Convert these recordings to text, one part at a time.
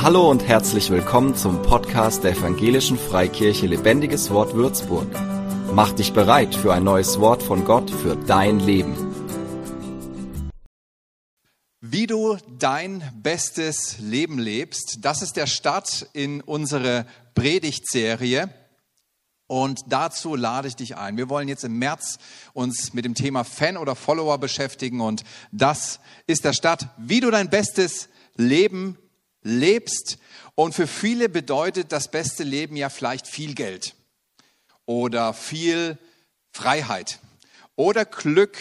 Hallo und herzlich willkommen zum Podcast der Evangelischen Freikirche Lebendiges Wort Würzburg. Mach dich bereit für ein neues Wort von Gott für dein Leben. Wie du dein bestes Leben lebst, das ist der Start in unsere Predigtserie. Und dazu lade ich dich ein. Wir wollen jetzt im März uns mit dem Thema Fan oder Follower beschäftigen. Und das ist der Start, wie du dein bestes Leben lebst. Und für viele bedeutet das beste Leben ja vielleicht viel Geld oder viel Freiheit oder Glück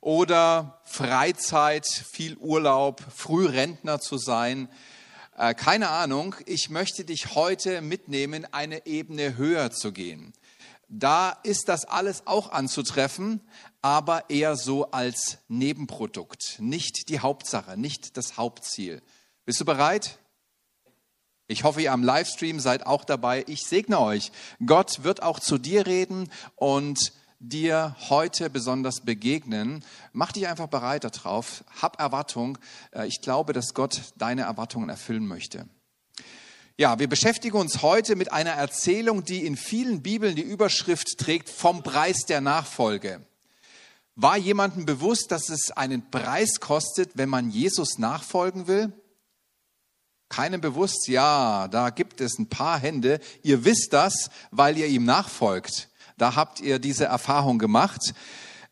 oder Freizeit, viel Urlaub, Frührentner zu sein. Äh, keine Ahnung, ich möchte dich heute mitnehmen, eine Ebene höher zu gehen. Da ist das alles auch anzutreffen, aber eher so als Nebenprodukt, nicht die Hauptsache, nicht das Hauptziel. Bist du bereit? Ich hoffe, ihr am Livestream seid auch dabei. Ich segne euch. Gott wird auch zu dir reden und dir heute besonders begegnen. Mach dich einfach bereit darauf. Hab Erwartung. Äh, ich glaube, dass Gott deine Erwartungen erfüllen möchte. Ja, wir beschäftigen uns heute mit einer Erzählung, die in vielen Bibeln die Überschrift trägt vom Preis der Nachfolge. War jemandem bewusst, dass es einen Preis kostet, wenn man Jesus nachfolgen will? Keinem bewusst, ja, da gibt es ein paar Hände. Ihr wisst das, weil ihr ihm nachfolgt. Da habt ihr diese Erfahrung gemacht.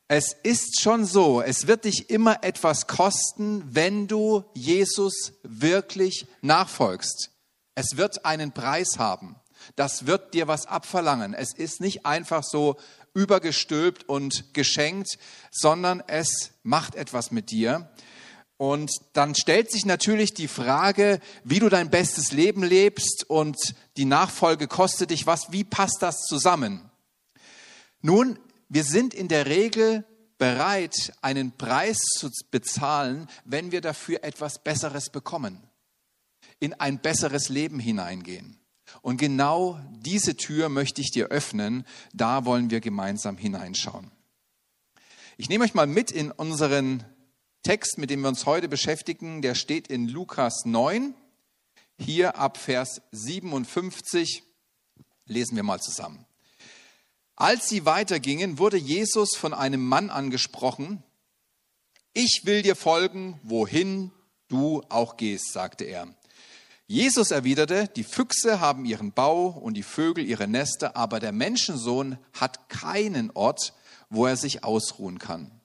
Es ist schon so, es wird dich immer etwas kosten, wenn du Jesus wirklich nachfolgst. Es wird einen Preis haben. Das wird dir was abverlangen. Es ist nicht einfach so übergestülpt und geschenkt, sondern es macht etwas mit dir. Und dann stellt sich natürlich die Frage, wie du dein bestes Leben lebst und die Nachfolge kostet dich was. Wie passt das zusammen? Nun, wir sind in der Regel bereit, einen Preis zu bezahlen, wenn wir dafür etwas Besseres bekommen, in ein besseres Leben hineingehen. Und genau diese Tür möchte ich dir öffnen. Da wollen wir gemeinsam hineinschauen. Ich nehme euch mal mit in unseren Text, mit dem wir uns heute beschäftigen, der steht in Lukas 9, hier ab Vers 57. Lesen wir mal zusammen. Als sie weitergingen, wurde Jesus von einem Mann angesprochen. Ich will dir folgen, wohin du auch gehst, sagte er. Jesus erwiderte, die Füchse haben ihren Bau und die Vögel ihre Nester, aber der Menschensohn hat keinen Ort, wo er sich ausruhen kann.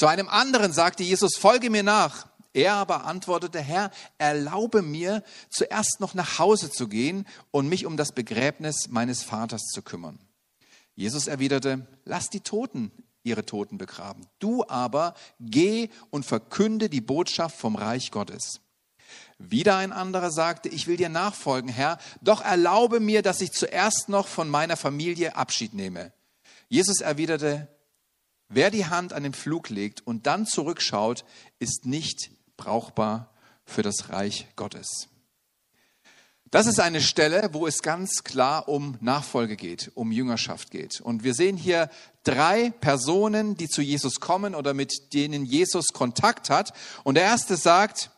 Zu einem anderen sagte Jesus, folge mir nach. Er aber antwortete, Herr, erlaube mir, zuerst noch nach Hause zu gehen und mich um das Begräbnis meines Vaters zu kümmern. Jesus erwiderte, lass die Toten ihre Toten begraben. Du aber geh und verkünde die Botschaft vom Reich Gottes. Wieder ein anderer sagte, ich will dir nachfolgen, Herr, doch erlaube mir, dass ich zuerst noch von meiner Familie Abschied nehme. Jesus erwiderte, Wer die Hand an den Flug legt und dann zurückschaut, ist nicht brauchbar für das Reich Gottes. Das ist eine Stelle, wo es ganz klar um Nachfolge geht, um Jüngerschaft geht. Und wir sehen hier drei Personen, die zu Jesus kommen oder mit denen Jesus Kontakt hat. Und der erste sagt,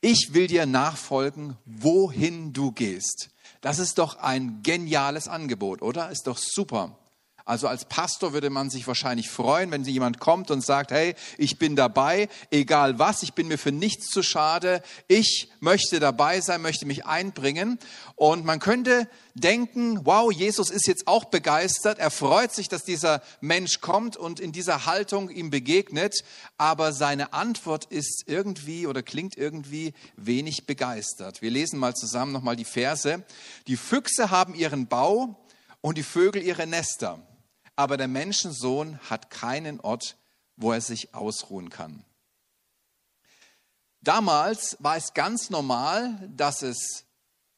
ich will dir nachfolgen, wohin du gehst. Das ist doch ein geniales Angebot, oder? Ist doch super. Also als Pastor würde man sich wahrscheinlich freuen, wenn jemand kommt und sagt, hey, ich bin dabei, egal was, ich bin mir für nichts zu schade, ich möchte dabei sein, möchte mich einbringen. Und man könnte denken, wow, Jesus ist jetzt auch begeistert, er freut sich, dass dieser Mensch kommt und in dieser Haltung ihm begegnet, aber seine Antwort ist irgendwie oder klingt irgendwie wenig begeistert. Wir lesen mal zusammen nochmal die Verse. Die Füchse haben ihren Bau und die Vögel ihre Nester aber der Menschensohn hat keinen Ort, wo er sich ausruhen kann. Damals war es ganz normal, dass es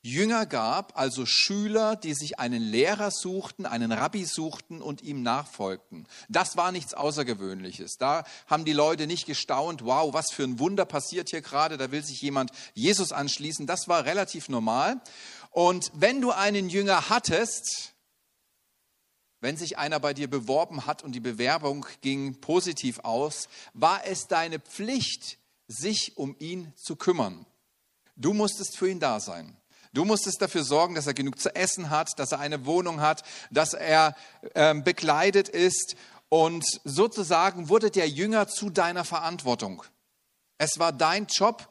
Jünger gab, also Schüler, die sich einen Lehrer suchten, einen Rabbi suchten und ihm nachfolgten. Das war nichts Außergewöhnliches. Da haben die Leute nicht gestaunt, wow, was für ein Wunder passiert hier gerade, da will sich jemand Jesus anschließen. Das war relativ normal. Und wenn du einen Jünger hattest, wenn sich einer bei dir beworben hat und die Bewerbung ging positiv aus, war es deine Pflicht, sich um ihn zu kümmern. Du musstest für ihn da sein. Du musstest dafür sorgen, dass er genug zu essen hat, dass er eine Wohnung hat, dass er äh, bekleidet ist. Und sozusagen wurde der Jünger zu deiner Verantwortung. Es war dein Job,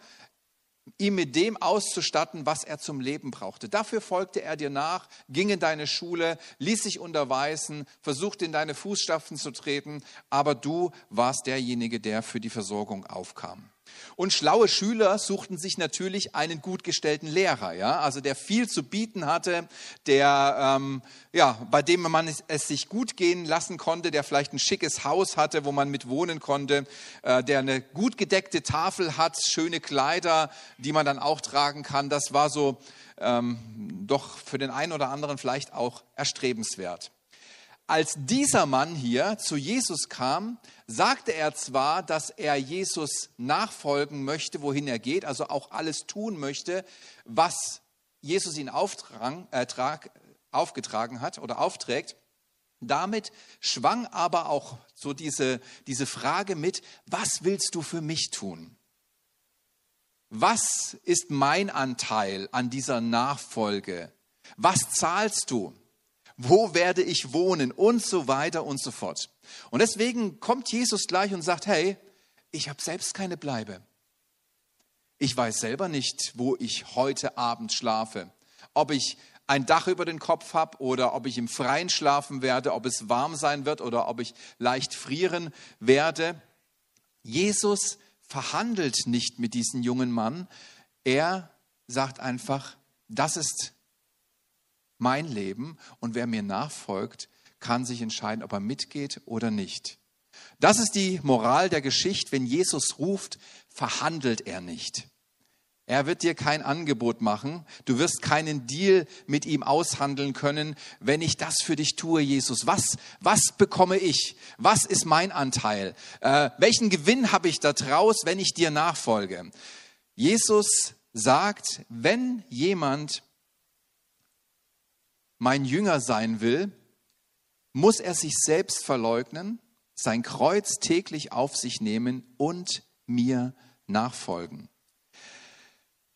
ihm mit dem auszustatten, was er zum Leben brauchte. Dafür folgte er dir nach, ging in deine Schule, ließ sich unterweisen, versuchte in deine Fußstapfen zu treten, aber du warst derjenige, der für die Versorgung aufkam. Und schlaue Schüler suchten sich natürlich einen gut gestellten Lehrer, ja, also der viel zu bieten hatte, der, ähm, ja, bei dem man es, es, sich gut gehen lassen konnte, der vielleicht ein schickes Haus hatte, wo man mit wohnen konnte, äh, der eine gut gedeckte Tafel hat, schöne Kleider, die man dann auch tragen kann. Das war so ähm, doch für den einen oder anderen vielleicht auch erstrebenswert. Als dieser Mann hier zu Jesus kam, sagte er zwar, dass er Jesus nachfolgen möchte, wohin er geht, also auch alles tun möchte, was Jesus ihn auftrag, äh, trag, aufgetragen hat oder aufträgt. Damit schwang aber auch so diese, diese Frage mit, was willst du für mich tun? Was ist mein Anteil an dieser Nachfolge? Was zahlst du? Wo werde ich wohnen und so weiter und so fort. Und deswegen kommt Jesus gleich und sagt, hey, ich habe selbst keine Bleibe. Ich weiß selber nicht, wo ich heute Abend schlafe. Ob ich ein Dach über den Kopf habe oder ob ich im Freien schlafen werde, ob es warm sein wird oder ob ich leicht frieren werde. Jesus verhandelt nicht mit diesem jungen Mann. Er sagt einfach, das ist mein Leben und wer mir nachfolgt, kann sich entscheiden, ob er mitgeht oder nicht. Das ist die Moral der Geschichte. Wenn Jesus ruft, verhandelt er nicht. Er wird dir kein Angebot machen. Du wirst keinen Deal mit ihm aushandeln können, wenn ich das für dich tue, Jesus. Was, was bekomme ich? Was ist mein Anteil? Äh, welchen Gewinn habe ich da draus, wenn ich dir nachfolge? Jesus sagt, wenn jemand mein Jünger sein will, muss er sich selbst verleugnen, sein Kreuz täglich auf sich nehmen und mir nachfolgen.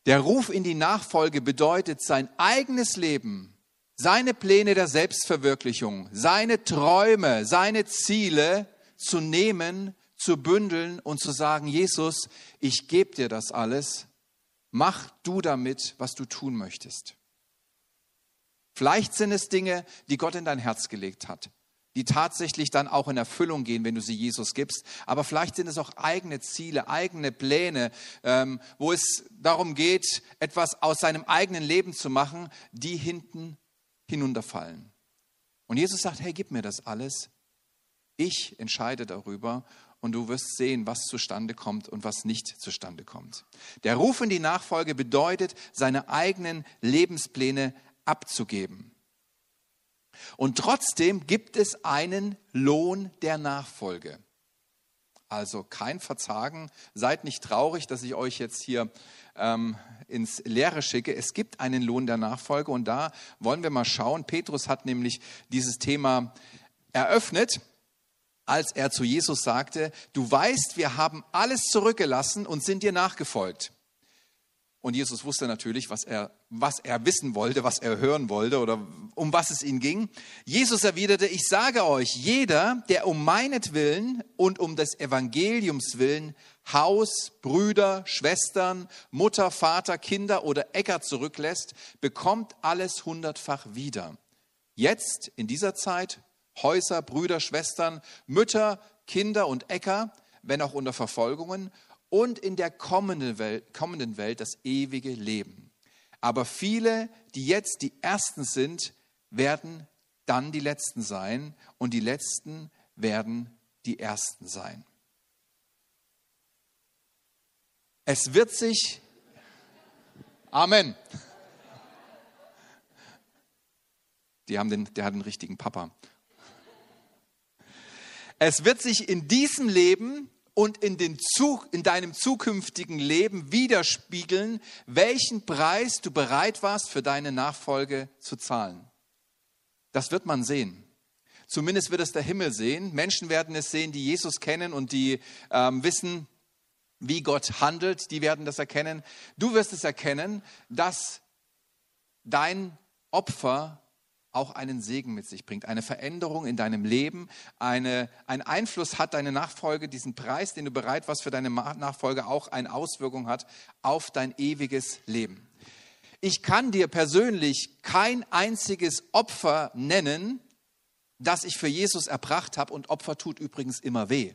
Der Ruf in die Nachfolge bedeutet, sein eigenes Leben, seine Pläne der Selbstverwirklichung, seine Träume, seine Ziele zu nehmen, zu bündeln und zu sagen, Jesus, ich gebe dir das alles, mach du damit, was du tun möchtest. Vielleicht sind es Dinge, die Gott in dein Herz gelegt hat, die tatsächlich dann auch in Erfüllung gehen, wenn du sie Jesus gibst. Aber vielleicht sind es auch eigene Ziele, eigene Pläne, ähm, wo es darum geht, etwas aus seinem eigenen Leben zu machen, die hinten hinunterfallen. Und Jesus sagt, hey, gib mir das alles. Ich entscheide darüber und du wirst sehen, was zustande kommt und was nicht zustande kommt. Der Ruf in die Nachfolge bedeutet, seine eigenen Lebenspläne abzugeben. Und trotzdem gibt es einen Lohn der Nachfolge. Also kein Verzagen, seid nicht traurig, dass ich euch jetzt hier ähm, ins Leere schicke. Es gibt einen Lohn der Nachfolge und da wollen wir mal schauen. Petrus hat nämlich dieses Thema eröffnet, als er zu Jesus sagte, du weißt, wir haben alles zurückgelassen und sind dir nachgefolgt. Und Jesus wusste natürlich, was er, was er wissen wollte, was er hören wollte oder um was es ihm ging. Jesus erwiderte, ich sage euch, jeder, der um meinetwillen und um des Evangeliums willen Haus, Brüder, Schwestern, Mutter, Vater, Kinder oder Äcker zurücklässt, bekommt alles hundertfach wieder. Jetzt, in dieser Zeit, Häuser, Brüder, Schwestern, Mütter, Kinder und Äcker, wenn auch unter Verfolgungen und in der kommenden Welt, kommenden Welt das ewige Leben. Aber viele, die jetzt die Ersten sind, werden dann die Letzten sein und die Letzten werden die Ersten sein. Es wird sich, Amen. Die haben den, der hat den richtigen Papa. Es wird sich in diesem Leben und in, den Zug, in deinem zukünftigen Leben widerspiegeln, welchen Preis du bereit warst, für deine Nachfolge zu zahlen. Das wird man sehen. Zumindest wird es der Himmel sehen. Menschen werden es sehen, die Jesus kennen und die ähm, wissen, wie Gott handelt, die werden das erkennen. Du wirst es erkennen, dass dein Opfer auch einen Segen mit sich bringt, eine Veränderung in deinem Leben, eine, ein Einfluss hat deine Nachfolge, diesen Preis, den du bereit warst für deine Nachfolge, auch eine Auswirkung hat auf dein ewiges Leben. Ich kann dir persönlich kein einziges Opfer nennen, das ich für Jesus erbracht habe und Opfer tut übrigens immer weh.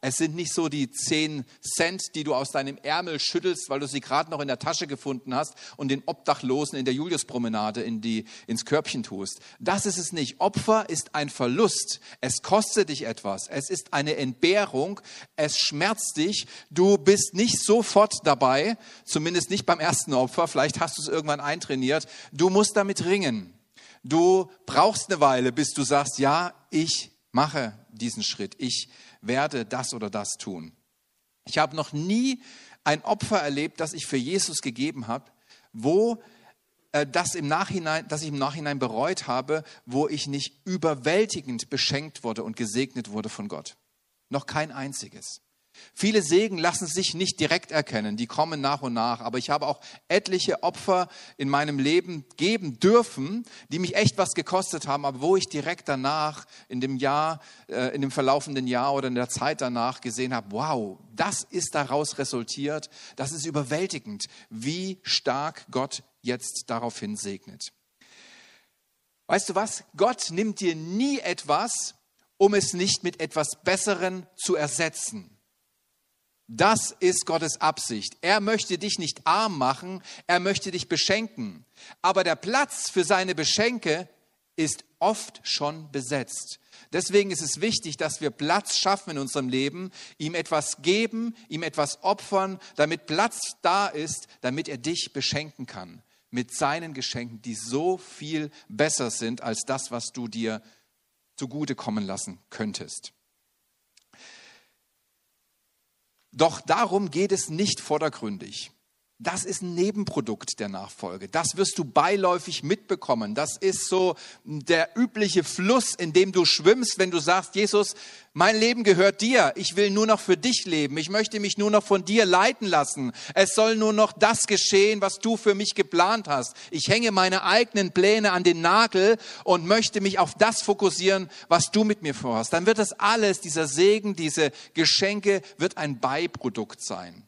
Es sind nicht so die 10 Cent, die du aus deinem Ärmel schüttelst, weil du sie gerade noch in der Tasche gefunden hast und den Obdachlosen in der Juliuspromenade in die, ins Körbchen tust. Das ist es nicht. Opfer ist ein Verlust. Es kostet dich etwas. Es ist eine Entbehrung. Es schmerzt dich. Du bist nicht sofort dabei, zumindest nicht beim ersten Opfer. Vielleicht hast du es irgendwann eintrainiert. Du musst damit ringen. Du brauchst eine Weile, bis du sagst, ja, ich mache diesen Schritt. Ich werde das oder das tun. Ich habe noch nie ein Opfer erlebt, das ich für Jesus gegeben habe, wo äh, das, im Nachhinein, das ich im Nachhinein bereut habe, wo ich nicht überwältigend beschenkt wurde und gesegnet wurde von Gott. Noch kein einziges. Viele Segen lassen sich nicht direkt erkennen, die kommen nach und nach. Aber ich habe auch etliche Opfer in meinem Leben geben dürfen, die mich echt was gekostet haben, aber wo ich direkt danach in dem Jahr, äh, in dem verlaufenden Jahr oder in der Zeit danach gesehen habe, wow, das ist daraus resultiert, das ist überwältigend, wie stark Gott jetzt daraufhin segnet. Weißt du was? Gott nimmt dir nie etwas, um es nicht mit etwas Besseren zu ersetzen. Das ist Gottes Absicht. Er möchte dich nicht arm machen, er möchte dich beschenken. Aber der Platz für seine Beschenke ist oft schon besetzt. Deswegen ist es wichtig, dass wir Platz schaffen in unserem Leben, ihm etwas geben, ihm etwas opfern, damit Platz da ist, damit er dich beschenken kann mit seinen Geschenken, die so viel besser sind als das, was du dir zugute kommen lassen könntest. Doch darum geht es nicht vordergründig. Das ist ein Nebenprodukt der Nachfolge. Das wirst du beiläufig mitbekommen. Das ist so der übliche Fluss, in dem du schwimmst, wenn du sagst, Jesus, mein Leben gehört dir. Ich will nur noch für dich leben. Ich möchte mich nur noch von dir leiten lassen. Es soll nur noch das geschehen, was du für mich geplant hast. Ich hänge meine eigenen Pläne an den Nagel und möchte mich auf das fokussieren, was du mit mir vorhast. Dann wird das alles, dieser Segen, diese Geschenke, wird ein Beiprodukt sein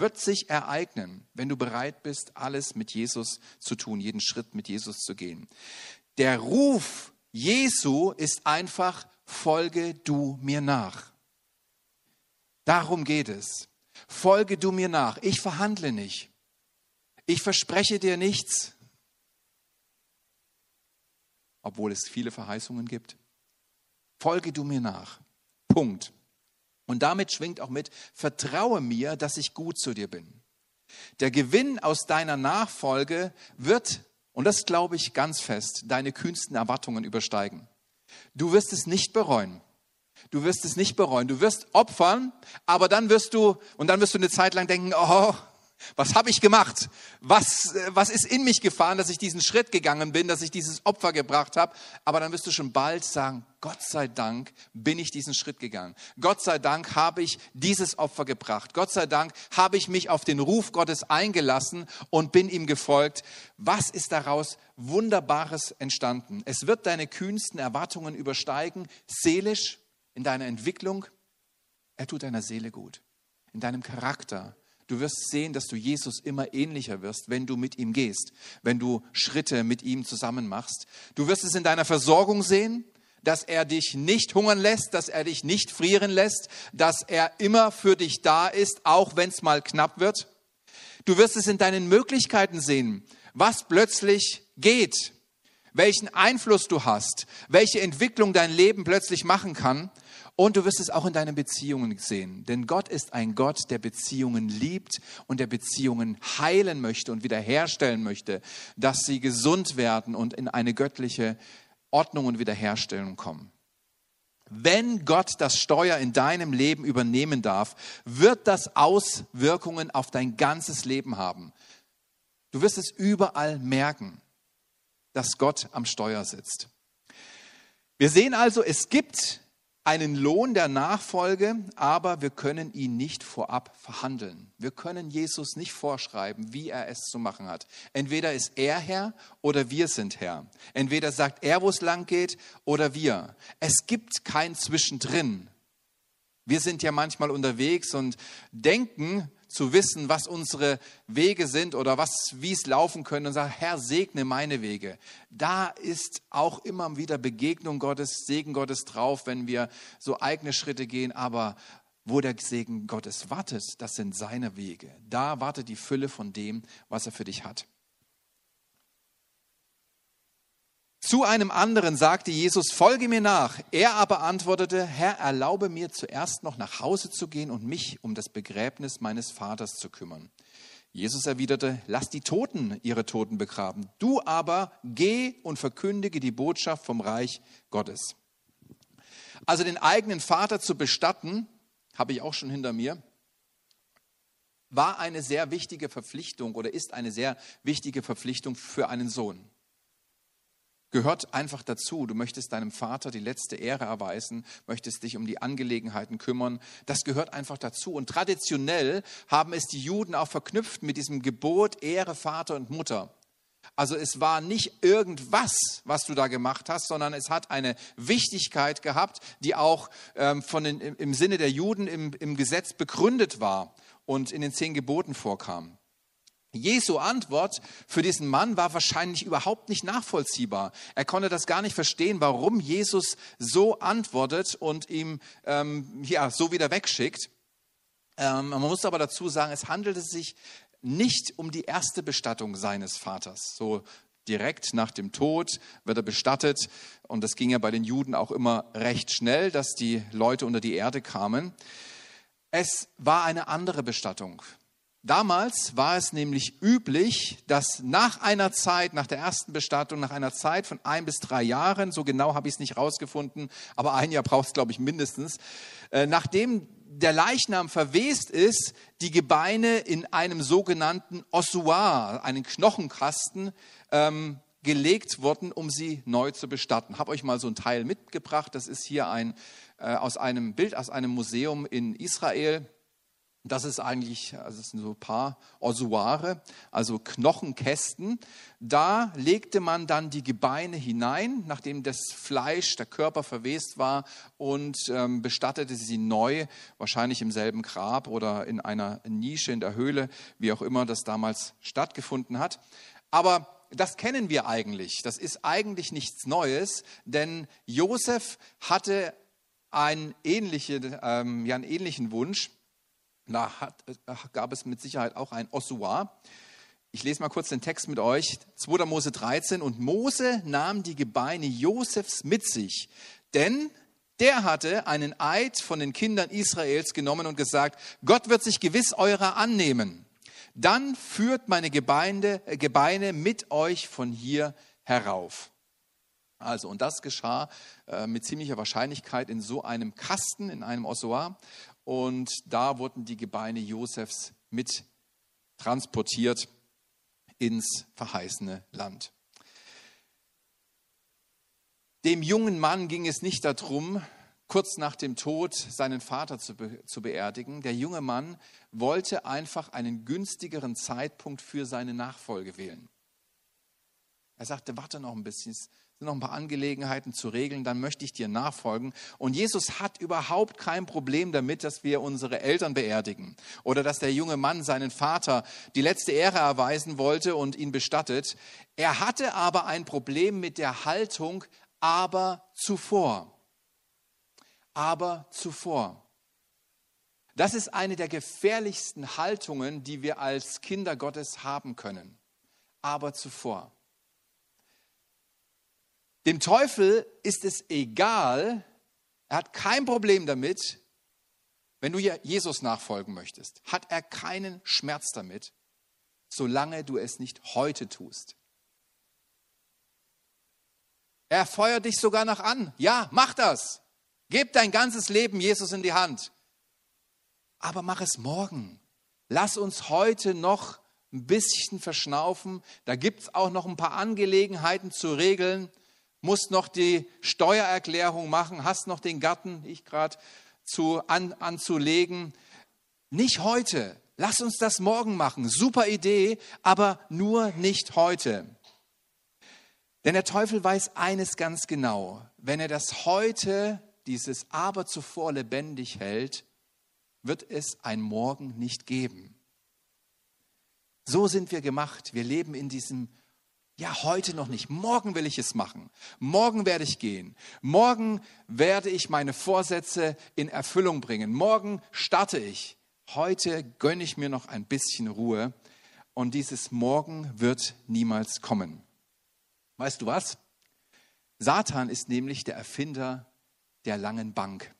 wird sich ereignen, wenn du bereit bist, alles mit Jesus zu tun, jeden Schritt mit Jesus zu gehen. Der Ruf Jesu ist einfach, folge du mir nach. Darum geht es. Folge du mir nach. Ich verhandle nicht. Ich verspreche dir nichts, obwohl es viele Verheißungen gibt. Folge du mir nach. Punkt. Und damit schwingt auch mit, vertraue mir, dass ich gut zu dir bin. Der Gewinn aus deiner Nachfolge wird, und das glaube ich ganz fest, deine kühnsten Erwartungen übersteigen. Du wirst es nicht bereuen. Du wirst es nicht bereuen. Du wirst opfern, aber dann wirst du, und dann wirst du eine Zeit lang denken, oh, was habe ich gemacht? Was, was ist in mich gefahren, dass ich diesen Schritt gegangen bin, dass ich dieses Opfer gebracht habe? Aber dann wirst du schon bald sagen, Gott sei Dank bin ich diesen Schritt gegangen. Gott sei Dank habe ich dieses Opfer gebracht. Gott sei Dank habe ich mich auf den Ruf Gottes eingelassen und bin ihm gefolgt. Was ist daraus Wunderbares entstanden? Es wird deine kühnsten Erwartungen übersteigen, seelisch, in deiner Entwicklung. Er tut deiner Seele gut, in deinem Charakter, Du wirst sehen, dass du Jesus immer ähnlicher wirst, wenn du mit ihm gehst, wenn du Schritte mit ihm zusammen machst. Du wirst es in deiner Versorgung sehen, dass er dich nicht hungern lässt, dass er dich nicht frieren lässt, dass er immer für dich da ist, auch wenn es mal knapp wird. Du wirst es in deinen Möglichkeiten sehen, was plötzlich geht, welchen Einfluss du hast, welche Entwicklung dein Leben plötzlich machen kann. Und du wirst es auch in deinen Beziehungen sehen. Denn Gott ist ein Gott, der Beziehungen liebt und der Beziehungen heilen möchte und wiederherstellen möchte, dass sie gesund werden und in eine göttliche Ordnung und Wiederherstellung kommen. Wenn Gott das Steuer in deinem Leben übernehmen darf, wird das Auswirkungen auf dein ganzes Leben haben. Du wirst es überall merken, dass Gott am Steuer sitzt. Wir sehen also, es gibt einen Lohn der Nachfolge, aber wir können ihn nicht vorab verhandeln. Wir können Jesus nicht vorschreiben, wie er es zu machen hat. Entweder ist er Herr oder wir sind Herr. Entweder sagt er, wo es lang geht, oder wir. Es gibt kein Zwischendrin. Wir sind ja manchmal unterwegs und denken, zu wissen, was unsere Wege sind oder was, wie es laufen können und sagen, Herr, segne meine Wege. Da ist auch immer wieder Begegnung Gottes, Segen Gottes drauf, wenn wir so eigene Schritte gehen, aber wo der Segen Gottes wartet, das sind seine Wege. Da wartet die Fülle von dem, was er für dich hat. Zu einem anderen sagte Jesus, folge mir nach. Er aber antwortete, Herr, erlaube mir zuerst noch nach Hause zu gehen und mich um das Begräbnis meines Vaters zu kümmern. Jesus erwiderte, lass die Toten ihre Toten begraben. Du aber geh und verkündige die Botschaft vom Reich Gottes. Also den eigenen Vater zu bestatten, habe ich auch schon hinter mir, war eine sehr wichtige Verpflichtung oder ist eine sehr wichtige Verpflichtung für einen Sohn gehört einfach dazu. Du möchtest deinem Vater die letzte Ehre erweisen, möchtest dich um die Angelegenheiten kümmern. Das gehört einfach dazu. Und traditionell haben es die Juden auch verknüpft mit diesem Gebot Ehre Vater und Mutter. Also es war nicht irgendwas, was du da gemacht hast, sondern es hat eine Wichtigkeit gehabt, die auch ähm, von den, im Sinne der Juden im, im Gesetz begründet war und in den zehn Geboten vorkam. Jesu Antwort für diesen Mann war wahrscheinlich überhaupt nicht nachvollziehbar. Er konnte das gar nicht verstehen, warum Jesus so antwortet und ihm ähm, ja, so wieder wegschickt. Ähm, man muss aber dazu sagen, es handelte sich nicht um die erste Bestattung seines Vaters. So direkt nach dem Tod wird er bestattet. Und das ging ja bei den Juden auch immer recht schnell, dass die Leute unter die Erde kamen. Es war eine andere Bestattung. Damals war es nämlich üblich, dass nach einer Zeit, nach der ersten Bestattung, nach einer Zeit von ein bis drei Jahren, so genau habe ich es nicht rausgefunden, aber ein Jahr braucht es, glaube ich, mindestens, äh, nachdem der Leichnam verwest ist, die Gebeine in einem sogenannten Ossuar, einen Knochenkasten, ähm, gelegt wurden, um sie neu zu bestatten. Habe euch mal so ein Teil mitgebracht. Das ist hier ein, äh, aus einem Bild aus einem Museum in Israel. Das ist eigentlich, also es sind so ein paar Ossuare, also Knochenkästen. Da legte man dann die Gebeine hinein, nachdem das Fleisch, der Körper verwest war und ähm, bestattete sie neu, wahrscheinlich im selben Grab oder in einer Nische in der Höhle, wie auch immer das damals stattgefunden hat. Aber das kennen wir eigentlich. Das ist eigentlich nichts Neues, denn Josef hatte einen ähnlichen, ähm, ja, einen ähnlichen Wunsch da hat, äh, gab es mit Sicherheit auch ein Ossuar. Ich lese mal kurz den Text mit euch. 2. Mose 13. Und Mose nahm die Gebeine Josefs mit sich, denn der hatte einen Eid von den Kindern Israels genommen und gesagt, Gott wird sich gewiss eurer annehmen. Dann führt meine Gebeine, äh, Gebeine mit euch von hier herauf. Also, und das geschah äh, mit ziemlicher Wahrscheinlichkeit in so einem Kasten, in einem Ossuar und da wurden die Gebeine Josefs mit transportiert ins verheißene Land. Dem jungen Mann ging es nicht darum, kurz nach dem Tod seinen Vater zu, be zu beerdigen. Der junge Mann wollte einfach einen günstigeren Zeitpunkt für seine Nachfolge wählen. Er sagte, warte noch ein bisschen, sind noch ein paar Angelegenheiten zu regeln, dann möchte ich dir nachfolgen. Und Jesus hat überhaupt kein Problem damit, dass wir unsere Eltern beerdigen oder dass der junge Mann seinen Vater die letzte Ehre erweisen wollte und ihn bestattet. Er hatte aber ein Problem mit der Haltung, aber zuvor. Aber zuvor. Das ist eine der gefährlichsten Haltungen, die wir als Kinder Gottes haben können. Aber zuvor. Dem Teufel ist es egal, er hat kein Problem damit, wenn du Jesus nachfolgen möchtest, hat er keinen Schmerz damit, solange du es nicht heute tust. Er feuert dich sogar noch an. Ja, mach das. Gib dein ganzes Leben Jesus in die Hand. Aber mach es morgen. Lass uns heute noch ein bisschen verschnaufen. Da gibt es auch noch ein paar Angelegenheiten zu regeln musst noch die Steuererklärung machen, hast noch den Garten, ich gerade, an, anzulegen. Nicht heute. Lass uns das morgen machen. Super Idee, aber nur nicht heute. Denn der Teufel weiß eines ganz genau. Wenn er das heute, dieses aber zuvor lebendig hält, wird es ein Morgen nicht geben. So sind wir gemacht. Wir leben in diesem, ja, heute noch nicht. Morgen will ich es machen. Morgen werde ich gehen. Morgen werde ich meine Vorsätze in Erfüllung bringen. Morgen starte ich. Heute gönne ich mir noch ein bisschen Ruhe. Und dieses Morgen wird niemals kommen. Weißt du was? Satan ist nämlich der Erfinder der langen Bank.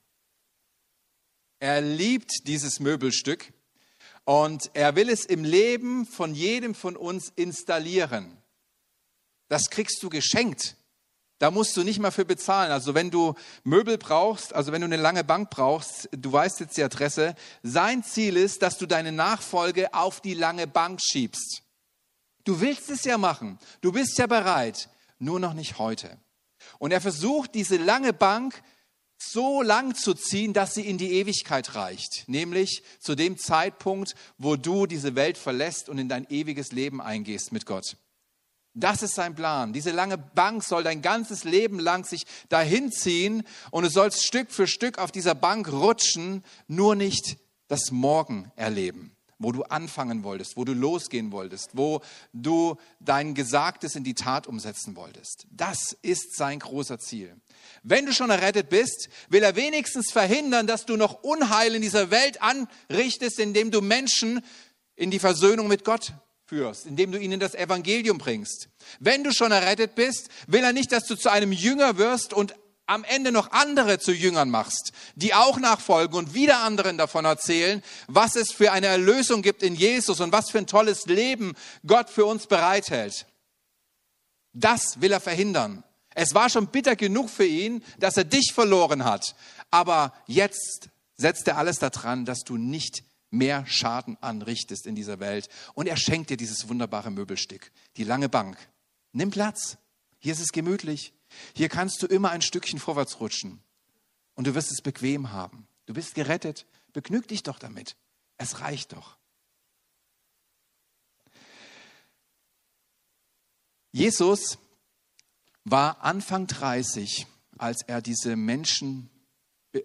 Er liebt dieses Möbelstück und er will es im Leben von jedem von uns installieren. Das kriegst du geschenkt. Da musst du nicht mal für bezahlen. Also wenn du Möbel brauchst, also wenn du eine lange Bank brauchst, du weißt jetzt die Adresse, sein Ziel ist, dass du deine Nachfolge auf die lange Bank schiebst. Du willst es ja machen. Du bist ja bereit. Nur noch nicht heute. Und er versucht, diese lange Bank so lang zu ziehen, dass sie in die Ewigkeit reicht, nämlich zu dem Zeitpunkt, wo du diese Welt verlässt und in dein ewiges Leben eingehst mit Gott. Das ist sein Plan. Diese lange Bank soll dein ganzes Leben lang sich dahin ziehen und du sollst Stück für Stück auf dieser Bank rutschen, nur nicht das Morgen erleben wo du anfangen wolltest, wo du losgehen wolltest, wo du dein Gesagtes in die Tat umsetzen wolltest. Das ist sein großer Ziel. Wenn du schon errettet bist, will er wenigstens verhindern, dass du noch Unheil in dieser Welt anrichtest, indem du Menschen in die Versöhnung mit Gott führst, indem du ihnen das Evangelium bringst. Wenn du schon errettet bist, will er nicht, dass du zu einem Jünger wirst und am Ende noch andere zu Jüngern machst, die auch nachfolgen und wieder anderen davon erzählen, was es für eine Erlösung gibt in Jesus und was für ein tolles Leben Gott für uns bereithält. Das will er verhindern. Es war schon bitter genug für ihn, dass er dich verloren hat. Aber jetzt setzt er alles daran, dass du nicht mehr Schaden anrichtest in dieser Welt. Und er schenkt dir dieses wunderbare Möbelstück, die lange Bank. Nimm Platz. Hier ist es gemütlich. Hier kannst du immer ein Stückchen vorwärts rutschen und du wirst es bequem haben. Du bist gerettet. Begnüg dich doch damit. Es reicht doch. Jesus war Anfang 30, als er diese Menschen,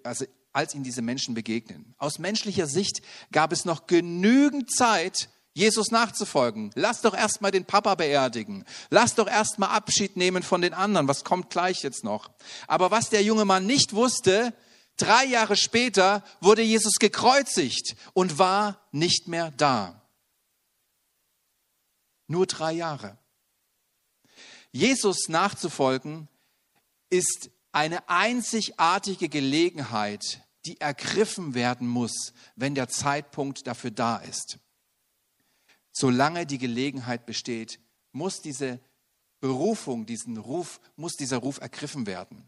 also als ihn diese Menschen begegnen. Aus menschlicher Sicht gab es noch genügend Zeit, Jesus nachzufolgen. Lass doch erstmal den Papa beerdigen. Lass doch erstmal Abschied nehmen von den anderen. Was kommt gleich jetzt noch? Aber was der junge Mann nicht wusste, drei Jahre später wurde Jesus gekreuzigt und war nicht mehr da. Nur drei Jahre. Jesus nachzufolgen ist eine einzigartige Gelegenheit, die ergriffen werden muss, wenn der Zeitpunkt dafür da ist solange die Gelegenheit besteht, muss diese Berufung, diesen Ruf, muss dieser Ruf ergriffen werden.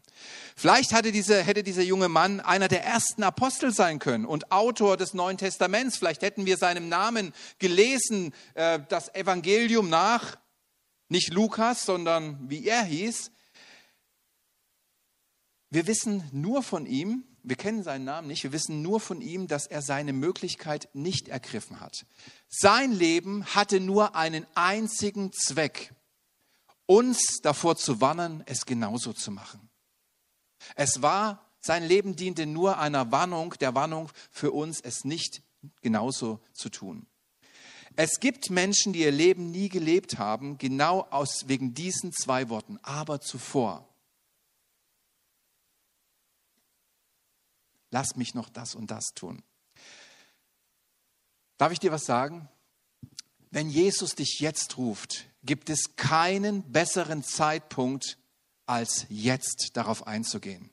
Vielleicht hatte diese, hätte dieser junge Mann einer der ersten Apostel sein können und Autor des Neuen Testaments. Vielleicht hätten wir seinem Namen gelesen, äh, das Evangelium nach, nicht Lukas, sondern wie er hieß. Wir wissen nur von ihm, wir kennen seinen Namen nicht, wir wissen nur von ihm, dass er seine Möglichkeit nicht ergriffen hat. Sein Leben hatte nur einen einzigen Zweck, uns davor zu warnen, es genauso zu machen. Es war, sein Leben diente nur einer Warnung, der Warnung für uns, es nicht genauso zu tun. Es gibt Menschen, die ihr Leben nie gelebt haben, genau aus wegen diesen zwei Worten, aber zuvor. Lass mich noch das und das tun. Darf ich dir was sagen? Wenn Jesus dich jetzt ruft, gibt es keinen besseren Zeitpunkt, als jetzt darauf einzugehen.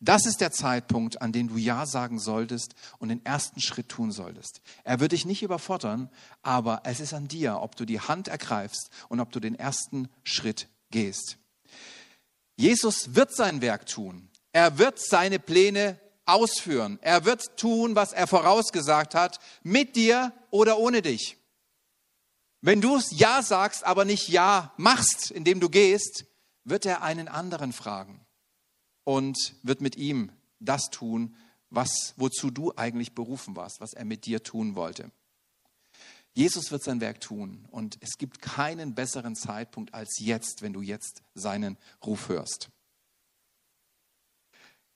Das ist der Zeitpunkt, an dem du Ja sagen solltest und den ersten Schritt tun solltest. Er wird dich nicht überfordern, aber es ist an dir, ob du die Hand ergreifst und ob du den ersten Schritt gehst. Jesus wird sein Werk tun. Er wird seine Pläne ausführen. Er wird tun, was er vorausgesagt hat, mit dir oder ohne dich. Wenn du Ja sagst, aber nicht Ja machst, indem du gehst, wird er einen anderen fragen und wird mit ihm das tun, was, wozu du eigentlich berufen warst, was er mit dir tun wollte. Jesus wird sein Werk tun und es gibt keinen besseren Zeitpunkt als jetzt, wenn du jetzt seinen Ruf hörst.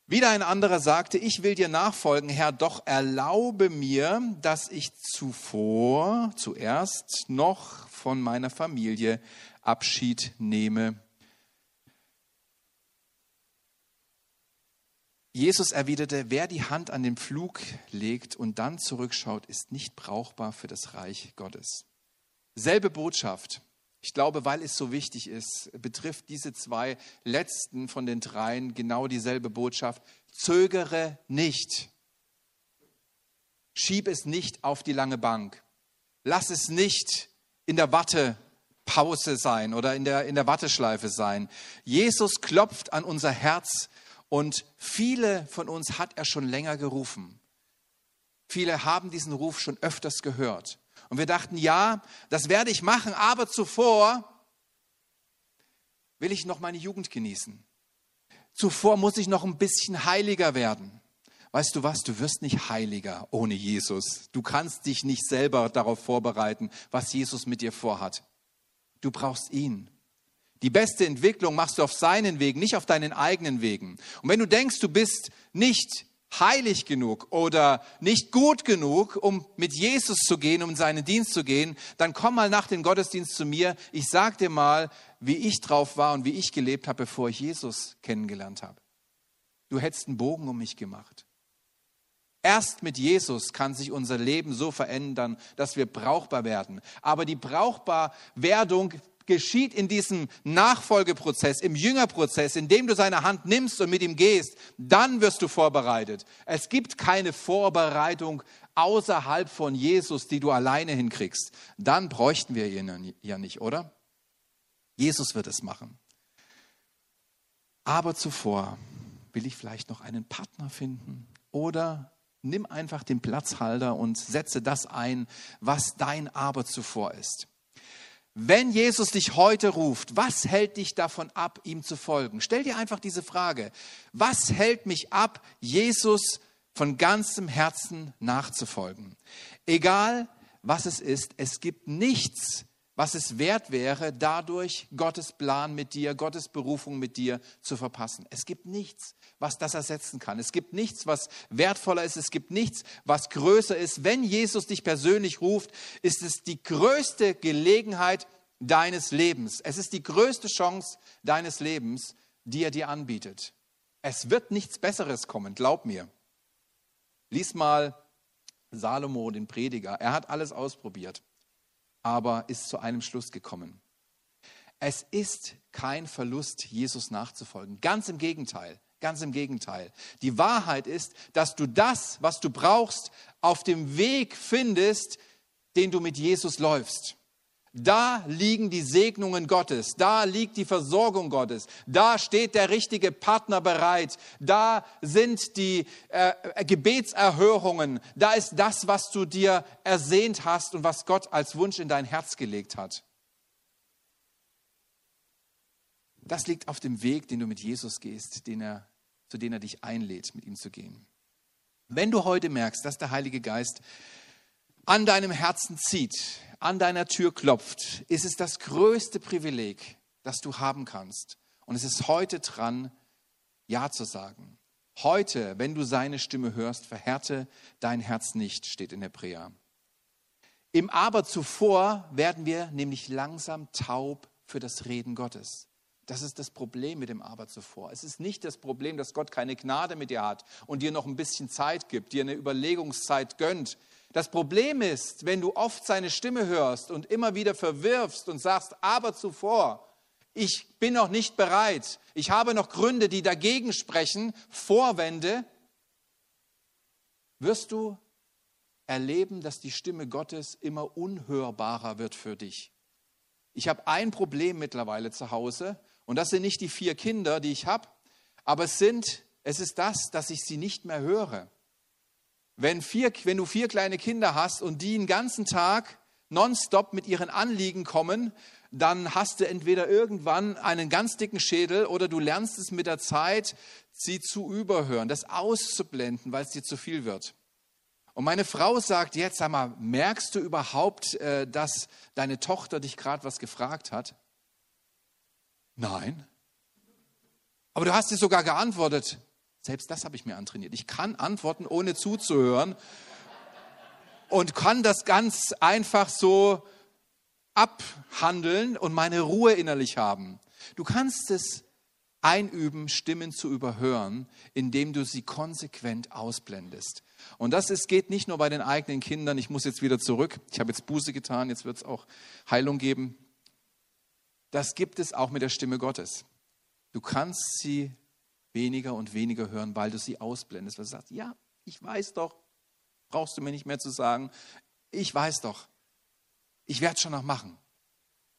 Wieder ein anderer sagte, ich will dir nachfolgen, Herr, doch erlaube mir, dass ich zuvor, zuerst noch von meiner Familie Abschied nehme. Jesus erwiderte, wer die Hand an den Pflug legt und dann zurückschaut, ist nicht brauchbar für das Reich Gottes. Selbe Botschaft. Ich glaube, weil es so wichtig ist, betrifft diese zwei letzten von den dreien genau dieselbe Botschaft. Zögere nicht. Schieb es nicht auf die lange Bank. Lass es nicht in der Wattepause sein oder in der, in der Watteschleife sein. Jesus klopft an unser Herz und viele von uns hat er schon länger gerufen. Viele haben diesen Ruf schon öfters gehört. Und wir dachten, ja, das werde ich machen, aber zuvor will ich noch meine Jugend genießen. Zuvor muss ich noch ein bisschen heiliger werden. Weißt du was, du wirst nicht heiliger ohne Jesus. Du kannst dich nicht selber darauf vorbereiten, was Jesus mit dir vorhat. Du brauchst ihn. Die beste Entwicklung machst du auf seinen Wegen, nicht auf deinen eigenen Wegen. Und wenn du denkst, du bist nicht heilig genug oder nicht gut genug, um mit Jesus zu gehen, um in seinen Dienst zu gehen, dann komm mal nach dem Gottesdienst zu mir. Ich sag dir mal, wie ich drauf war und wie ich gelebt habe, bevor ich Jesus kennengelernt habe. Du hättest einen Bogen um mich gemacht. Erst mit Jesus kann sich unser Leben so verändern, dass wir brauchbar werden. Aber die Brauchbarwerdung geschieht in diesem Nachfolgeprozess, im Jüngerprozess, in dem du seine Hand nimmst und mit ihm gehst, dann wirst du vorbereitet. Es gibt keine Vorbereitung außerhalb von Jesus, die du alleine hinkriegst. Dann bräuchten wir ihn ja nicht, oder? Jesus wird es machen. Aber zuvor will ich vielleicht noch einen Partner finden oder nimm einfach den Platzhalter und setze das ein, was dein Aber zuvor ist. Wenn Jesus dich heute ruft, was hält dich davon ab, ihm zu folgen? Stell dir einfach diese Frage. Was hält mich ab, Jesus von ganzem Herzen nachzufolgen? Egal, was es ist, es gibt nichts, was es wert wäre, dadurch Gottes Plan mit dir, Gottes Berufung mit dir zu verpassen. Es gibt nichts, was das ersetzen kann. Es gibt nichts, was wertvoller ist. Es gibt nichts, was größer ist. Wenn Jesus dich persönlich ruft, ist es die größte Gelegenheit deines Lebens. Es ist die größte Chance deines Lebens, die er dir anbietet. Es wird nichts Besseres kommen, glaub mir. Lies mal Salomo, den Prediger. Er hat alles ausprobiert, aber ist zu einem Schluss gekommen. Es ist kein Verlust, Jesus nachzufolgen. Ganz im Gegenteil. Ganz im Gegenteil. Die Wahrheit ist, dass du das, was du brauchst, auf dem Weg findest, den du mit Jesus läufst. Da liegen die Segnungen Gottes, da liegt die Versorgung Gottes, da steht der richtige Partner bereit, da sind die äh, Gebetserhörungen, da ist das, was du dir ersehnt hast und was Gott als Wunsch in dein Herz gelegt hat. Das liegt auf dem Weg, den du mit Jesus gehst, den er, zu dem er dich einlädt, mit ihm zu gehen. Wenn du heute merkst, dass der Heilige Geist an deinem Herzen zieht, an deiner Tür klopft, ist es das größte Privileg, das du haben kannst. Und es ist heute dran, Ja zu sagen. Heute, wenn du seine Stimme hörst, verhärte dein Herz nicht, steht in Hebräer. Im Aber zuvor werden wir nämlich langsam taub für das Reden Gottes. Das ist das Problem mit dem Aber zuvor. Es ist nicht das Problem, dass Gott keine Gnade mit dir hat und dir noch ein bisschen Zeit gibt, dir eine Überlegungszeit gönnt. Das Problem ist, wenn du oft seine Stimme hörst und immer wieder verwirfst und sagst, aber zuvor, ich bin noch nicht bereit, ich habe noch Gründe, die dagegen sprechen, Vorwände, wirst du erleben, dass die Stimme Gottes immer unhörbarer wird für dich. Ich habe ein Problem mittlerweile zu Hause und das sind nicht die vier Kinder, die ich habe, aber es, sind, es ist das, dass ich sie nicht mehr höre. Wenn, vier, wenn du vier kleine Kinder hast und die den ganzen Tag nonstop mit ihren Anliegen kommen, dann hast du entweder irgendwann einen ganz dicken Schädel oder du lernst es mit der Zeit, sie zu überhören, das auszublenden, weil es dir zu viel wird. Und meine Frau sagt jetzt, sag mal, merkst du überhaupt, äh, dass deine Tochter dich gerade was gefragt hat? Nein. Aber du hast dir sogar geantwortet. Selbst das habe ich mir antrainiert. Ich kann antworten, ohne zuzuhören und kann das ganz einfach so abhandeln und meine Ruhe innerlich haben. Du kannst es einüben, Stimmen zu überhören, indem du sie konsequent ausblendest. Und das ist, geht nicht nur bei den eigenen Kindern. Ich muss jetzt wieder zurück. Ich habe jetzt Buße getan. Jetzt wird es auch Heilung geben. Das gibt es auch mit der Stimme Gottes. Du kannst sie weniger und weniger hören, weil du sie ausblendest. Weil du sagst, ja, ich weiß doch, brauchst du mir nicht mehr zu sagen, ich weiß doch, ich werde es schon noch machen.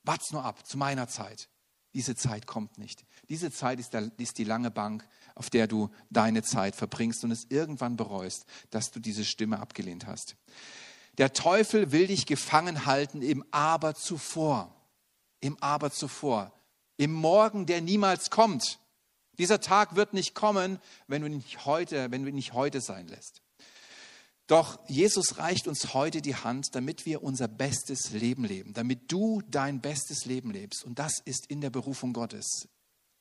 Wart's nur ab, zu meiner Zeit. Diese Zeit kommt nicht. Diese Zeit ist, der, ist, die lange Bank, auf der du deine Zeit verbringst und es irgendwann bereust, dass du diese Stimme abgelehnt hast. Der Teufel will dich gefangen halten im Aber zuvor. Im Aber zuvor. Im Morgen, der niemals kommt. Dieser Tag wird nicht kommen, wenn du nicht heute, wenn du nicht heute sein lässt. Doch Jesus reicht uns heute die Hand, damit wir unser bestes Leben leben, damit du dein bestes Leben lebst. Und das ist in der Berufung Gottes,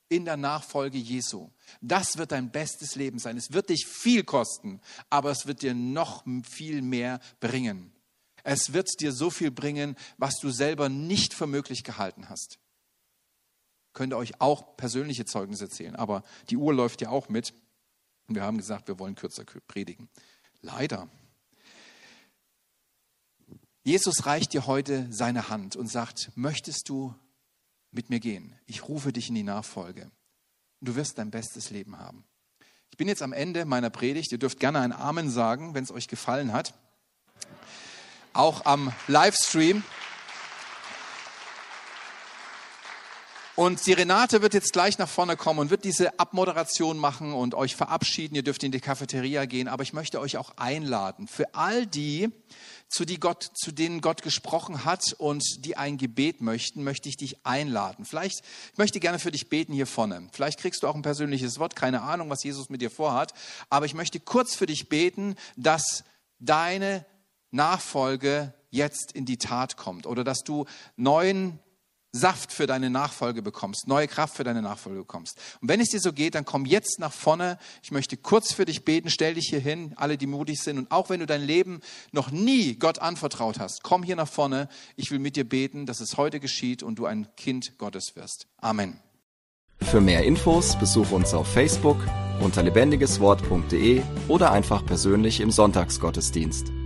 in der Nachfolge Jesu. Das wird dein bestes Leben sein. Es wird dich viel kosten, aber es wird dir noch viel mehr bringen. Es wird dir so viel bringen, was du selber nicht für möglich gehalten hast. Könnt ihr euch auch persönliche Zeugnisse erzählen, aber die Uhr läuft ja auch mit. Und wir haben gesagt, wir wollen kürzer predigen. Leider. Jesus reicht dir heute seine Hand und sagt, möchtest du mit mir gehen? Ich rufe dich in die Nachfolge. Du wirst dein bestes Leben haben. Ich bin jetzt am Ende meiner Predigt. Ihr dürft gerne ein Amen sagen, wenn es euch gefallen hat. Auch am Livestream. Und die Renate wird jetzt gleich nach vorne kommen und wird diese Abmoderation machen und euch verabschieden. Ihr dürft in die Cafeteria gehen, aber ich möchte euch auch einladen. Für all die, zu, die Gott, zu denen Gott gesprochen hat und die ein Gebet möchten, möchte ich dich einladen. Vielleicht, ich möchte gerne für dich beten hier vorne. Vielleicht kriegst du auch ein persönliches Wort, keine Ahnung, was Jesus mit dir vorhat. Aber ich möchte kurz für dich beten, dass deine Nachfolge jetzt in die Tat kommt oder dass du neuen Saft für deine Nachfolge bekommst, neue Kraft für deine Nachfolge bekommst. Und wenn es dir so geht, dann komm jetzt nach vorne. Ich möchte kurz für dich beten. Stell dich hier hin, alle, die mutig sind. Und auch wenn du dein Leben noch nie Gott anvertraut hast, komm hier nach vorne. Ich will mit dir beten, dass es heute geschieht und du ein Kind Gottes wirst. Amen. Für mehr Infos besuche uns auf Facebook unter lebendigeswort.de oder einfach persönlich im Sonntagsgottesdienst.